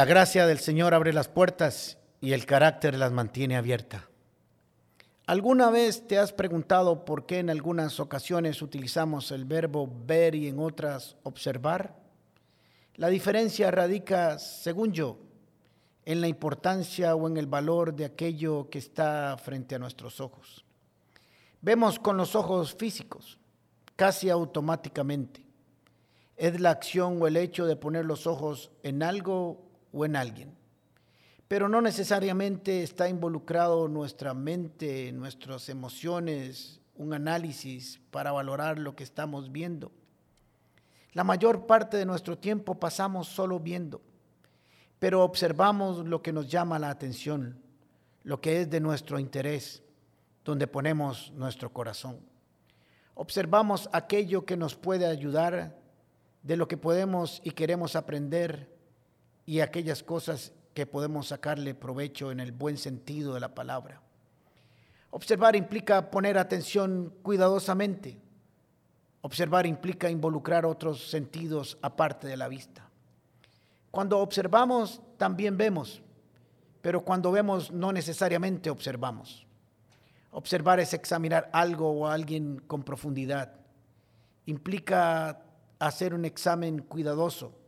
La gracia del Señor abre las puertas y el carácter las mantiene abiertas. ¿Alguna vez te has preguntado por qué en algunas ocasiones utilizamos el verbo ver y en otras observar? La diferencia radica, según yo, en la importancia o en el valor de aquello que está frente a nuestros ojos. Vemos con los ojos físicos, casi automáticamente. Es la acción o el hecho de poner los ojos en algo o en alguien. Pero no necesariamente está involucrado nuestra mente, nuestras emociones, un análisis para valorar lo que estamos viendo. La mayor parte de nuestro tiempo pasamos solo viendo, pero observamos lo que nos llama la atención, lo que es de nuestro interés, donde ponemos nuestro corazón. Observamos aquello que nos puede ayudar, de lo que podemos y queremos aprender y aquellas cosas que podemos sacarle provecho en el buen sentido de la palabra. Observar implica poner atención cuidadosamente. Observar implica involucrar otros sentidos aparte de la vista. Cuando observamos, también vemos, pero cuando vemos no necesariamente observamos. Observar es examinar algo o a alguien con profundidad. Implica hacer un examen cuidadoso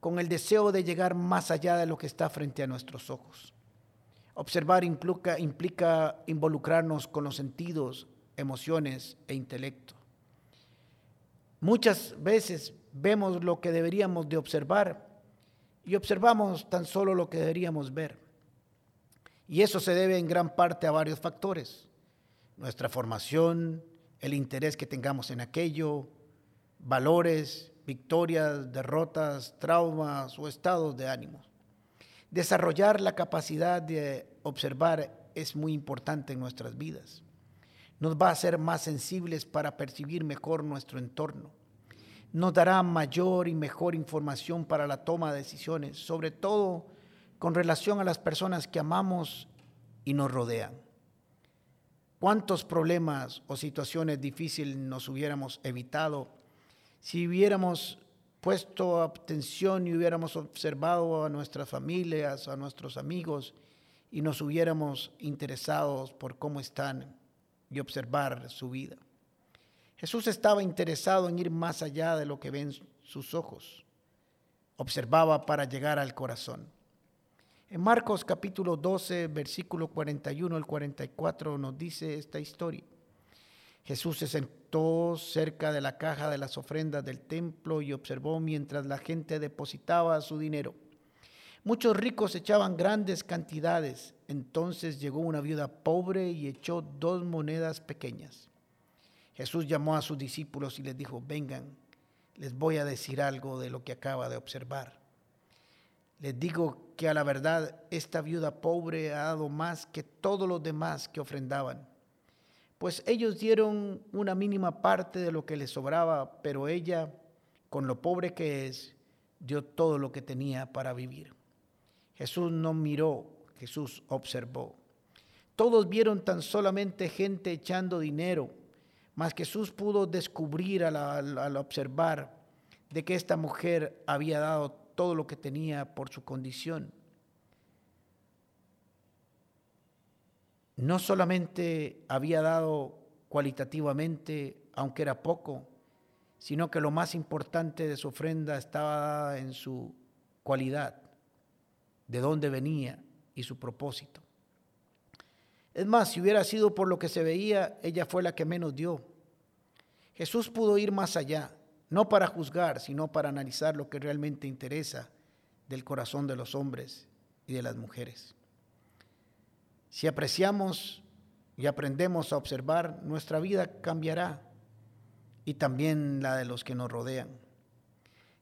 con el deseo de llegar más allá de lo que está frente a nuestros ojos. Observar implica, involucrarnos con los sentidos, emociones e intelecto. Muchas veces vemos lo que deberíamos de observar y observamos tan solo lo que deberíamos ver. Y eso se debe en gran parte a varios factores. Nuestra formación, el interés que tengamos en aquello, valores, victorias, derrotas, traumas o estados de ánimo. Desarrollar la capacidad de observar es muy importante en nuestras vidas. Nos va a hacer más sensibles para percibir mejor nuestro entorno. Nos dará mayor y mejor información para la toma de decisiones, sobre todo con relación a las personas que amamos y nos rodean. ¿Cuántos problemas o situaciones difíciles nos hubiéramos evitado si hubiéramos puesto atención y hubiéramos observado a nuestras familias, a nuestros amigos y nos hubiéramos interesado por cómo están y observar su vida. Jesús estaba interesado en ir más allá de lo que ven sus ojos. Observaba para llegar al corazón. En Marcos capítulo 12, versículo 41 al 44 nos dice esta historia. Jesús se sentó cerca de la caja de las ofrendas del templo y observó mientras la gente depositaba su dinero. Muchos ricos echaban grandes cantidades. Entonces llegó una viuda pobre y echó dos monedas pequeñas. Jesús llamó a sus discípulos y les dijo, vengan, les voy a decir algo de lo que acaba de observar. Les digo que a la verdad esta viuda pobre ha dado más que todos los demás que ofrendaban pues ellos dieron una mínima parte de lo que les sobraba, pero ella, con lo pobre que es, dio todo lo que tenía para vivir. Jesús no miró, Jesús observó. Todos vieron tan solamente gente echando dinero, mas Jesús pudo descubrir al, al observar de que esta mujer había dado todo lo que tenía por su condición. No solamente había dado cualitativamente, aunque era poco, sino que lo más importante de su ofrenda estaba en su cualidad, de dónde venía y su propósito. Es más, si hubiera sido por lo que se veía, ella fue la que menos dio. Jesús pudo ir más allá, no para juzgar, sino para analizar lo que realmente interesa del corazón de los hombres y de las mujeres. Si apreciamos y aprendemos a observar, nuestra vida cambiará y también la de los que nos rodean.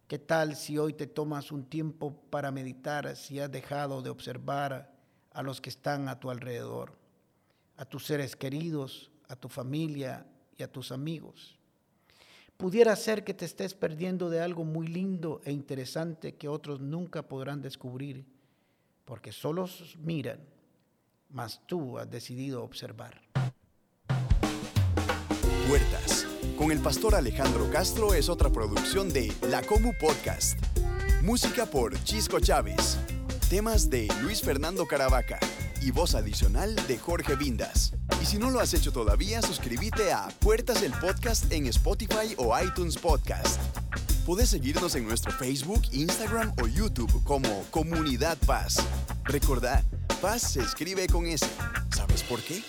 ¿Qué tal si hoy te tomas un tiempo para meditar si has dejado de observar a los que están a tu alrededor, a tus seres queridos, a tu familia y a tus amigos? Pudiera ser que te estés perdiendo de algo muy lindo e interesante que otros nunca podrán descubrir, porque solos miran mas tú has decidido observar. Puertas. Con el pastor Alejandro Castro es otra producción de La Comu Podcast. Música por Chisco Chávez. Temas de Luis Fernando Caravaca y voz adicional de Jorge Vindas. Y si no lo has hecho todavía, suscríbete a Puertas el Podcast en Spotify o iTunes Podcast. Puedes seguirnos en nuestro Facebook, Instagram o YouTube como Comunidad Paz. Recordad, Paz se escribe con S. ¿Sabes por qué?